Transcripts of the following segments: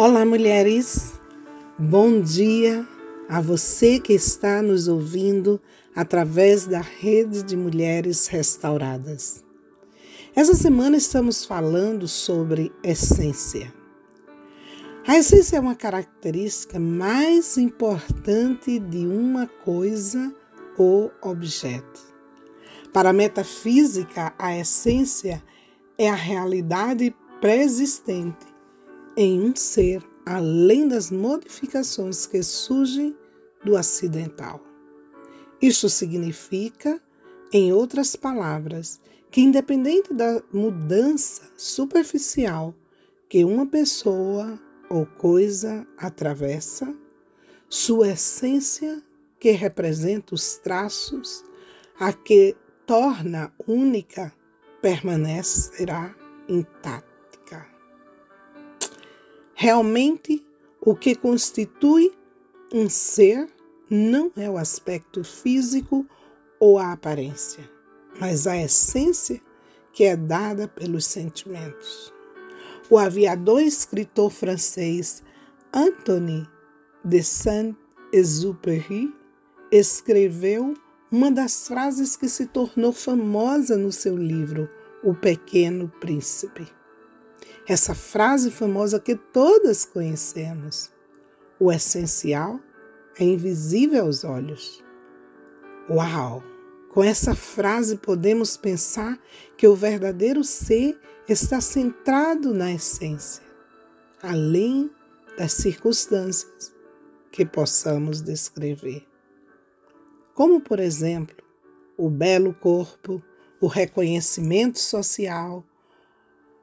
Olá, mulheres. Bom dia a você que está nos ouvindo através da rede de mulheres restauradas. Essa semana estamos falando sobre essência. A essência é uma característica mais importante de uma coisa ou objeto. Para a metafísica, a essência é a realidade pré-existente em um ser além das modificações que surgem do acidental. Isso significa, em outras palavras, que independente da mudança superficial que uma pessoa ou coisa atravessa, sua essência, que representa os traços a que torna única, permanecerá intacta. Realmente, o que constitui um ser não é o aspecto físico ou a aparência, mas a essência que é dada pelos sentimentos. O aviador e escritor francês Anthony de Saint-Exupéry escreveu uma das frases que se tornou famosa no seu livro O Pequeno Príncipe. Essa frase famosa que todas conhecemos. O essencial é invisível aos olhos. Uau! Com essa frase podemos pensar que o verdadeiro ser está centrado na essência, além das circunstâncias que possamos descrever. Como, por exemplo, o belo corpo, o reconhecimento social,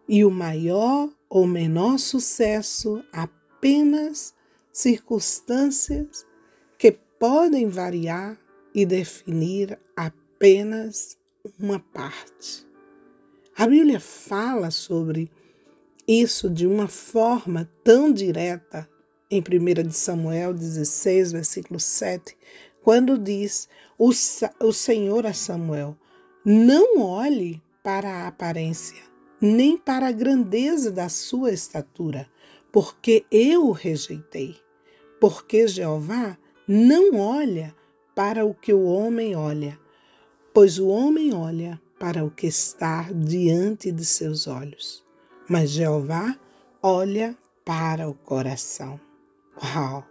e o maior ou menor sucesso apenas circunstâncias que podem variar e definir apenas uma parte. A Bíblia fala sobre isso de uma forma tão direta em 1 Samuel 16, versículo 7, quando diz o, o Senhor a Samuel: Não olhe para a aparência, nem para a grandeza da sua estatura, porque eu o rejeitei. Porque Jeová não olha para o que o homem olha, pois o homem olha para o que está diante de seus olhos, mas Jeová olha para o coração. Uau!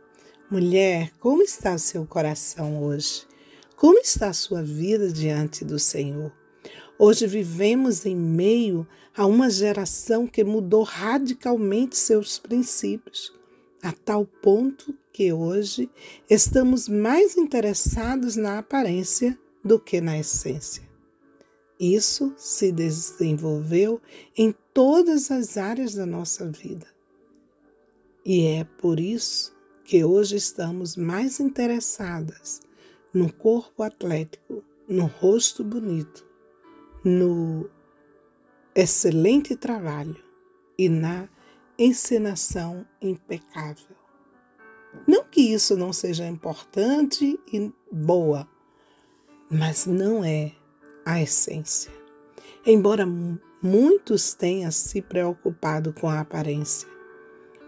Mulher, como está o seu coração hoje? Como está a sua vida diante do Senhor? Hoje vivemos em meio a uma geração que mudou radicalmente seus princípios, a tal ponto que hoje estamos mais interessados na aparência do que na essência. Isso se desenvolveu em todas as áreas da nossa vida. E é por isso que hoje estamos mais interessadas no corpo atlético, no rosto bonito, no excelente trabalho e na encenação impecável. Não que isso não seja importante e boa, mas não é a essência. Embora muitos tenham se preocupado com a aparência,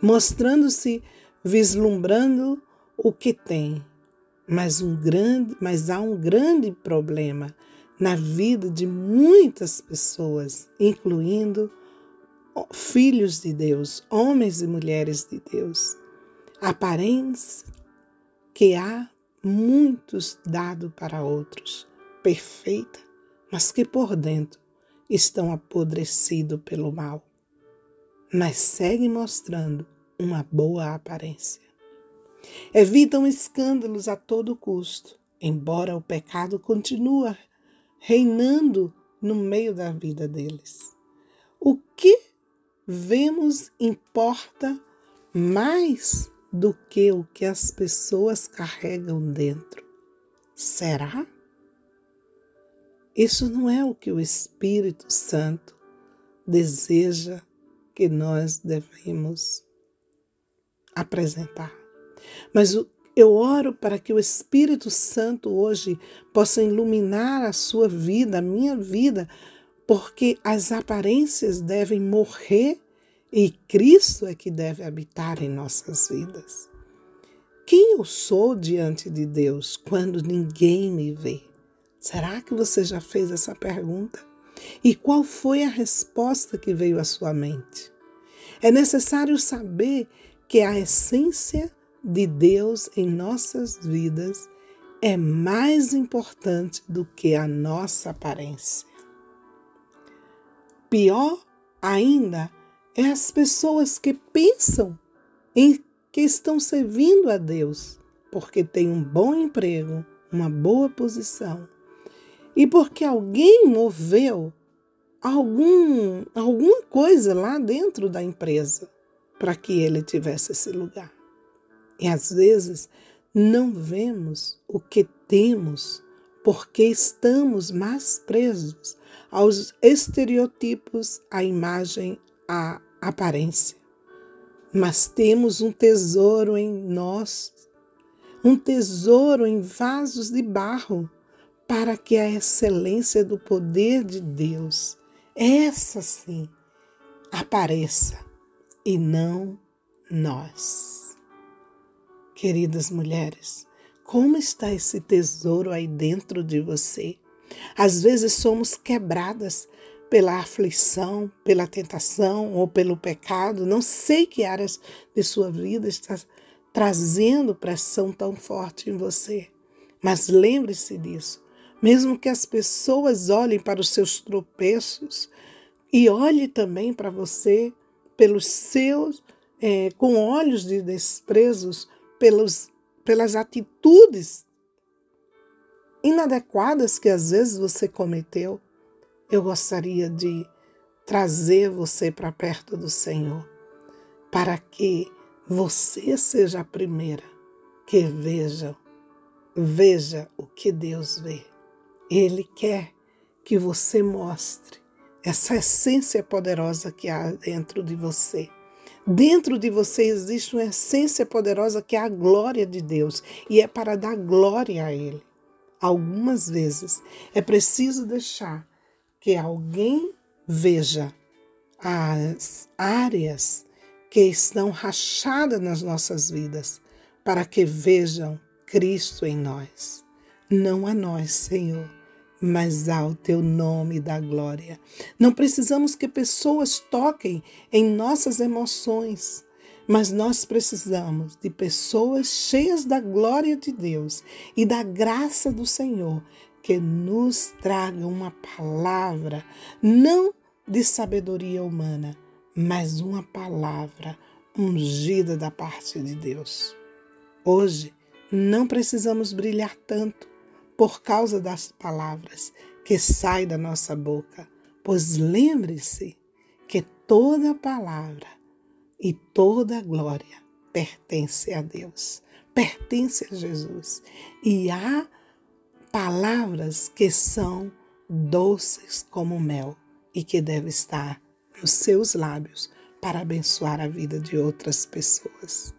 mostrando-se vislumbrando o que tem, mas um grande, mas há um grande problema na vida de muitas pessoas, incluindo filhos de Deus, homens e mulheres de Deus. Aparência que há muitos dado para outros, perfeita, mas que por dentro estão apodrecidos pelo mal, mas seguem mostrando uma boa aparência. Evitam escândalos a todo custo, embora o pecado continue reinando no meio da vida deles. O que vemos importa mais do que o que as pessoas carregam dentro. Será? Isso não é o que o Espírito Santo deseja que nós devemos apresentar. Mas o eu oro para que o Espírito Santo hoje possa iluminar a sua vida, a minha vida, porque as aparências devem morrer e Cristo é que deve habitar em nossas vidas. Quem eu sou diante de Deus quando ninguém me vê? Será que você já fez essa pergunta? E qual foi a resposta que veio à sua mente? É necessário saber que a essência de Deus em nossas vidas é mais importante do que a nossa aparência. Pior ainda é as pessoas que pensam em que estão servindo a Deus porque têm um bom emprego, uma boa posição e porque alguém moveu algum, alguma coisa lá dentro da empresa para que ele tivesse esse lugar. E às vezes não vemos o que temos porque estamos mais presos aos estereotipos, à imagem, à aparência. Mas temos um tesouro em nós, um tesouro em vasos de barro, para que a excelência do poder de Deus, essa sim, apareça e não nós. Queridas mulheres, como está esse tesouro aí dentro de você? Às vezes somos quebradas pela aflição, pela tentação ou pelo pecado. Não sei que áreas de sua vida está trazendo pressão tão forte em você. Mas lembre-se disso. Mesmo que as pessoas olhem para os seus tropeços e olhe também para você pelos seus, é, com olhos de desprezos, pelos, pelas atitudes inadequadas que às vezes você cometeu, eu gostaria de trazer você para perto do Senhor, para que você seja a primeira que veja, veja o que Deus vê. Ele quer que você mostre essa essência poderosa que há dentro de você. Dentro de você existe uma essência poderosa que é a glória de Deus e é para dar glória a Ele. Algumas vezes é preciso deixar que alguém veja as áreas que estão rachadas nas nossas vidas para que vejam Cristo em nós. Não a nós, Senhor, mas ao teu nome da glória. Não precisamos que pessoas toquem em nossas emoções, mas nós precisamos de pessoas cheias da glória de Deus e da graça do Senhor que nos tragam uma palavra, não de sabedoria humana, mas uma palavra ungida da parte de Deus. Hoje não precisamos brilhar tanto por causa das palavras que saem da nossa boca, pois lembre-se que toda palavra e toda glória pertence a Deus, pertence a Jesus. E há palavras que são doces como mel e que devem estar nos seus lábios para abençoar a vida de outras pessoas.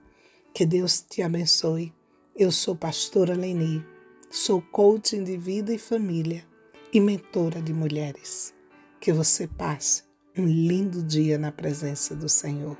Que Deus te abençoe. Eu sou pastora Leni Sou coaching de vida e família e mentora de mulheres. Que você passe um lindo dia na presença do Senhor.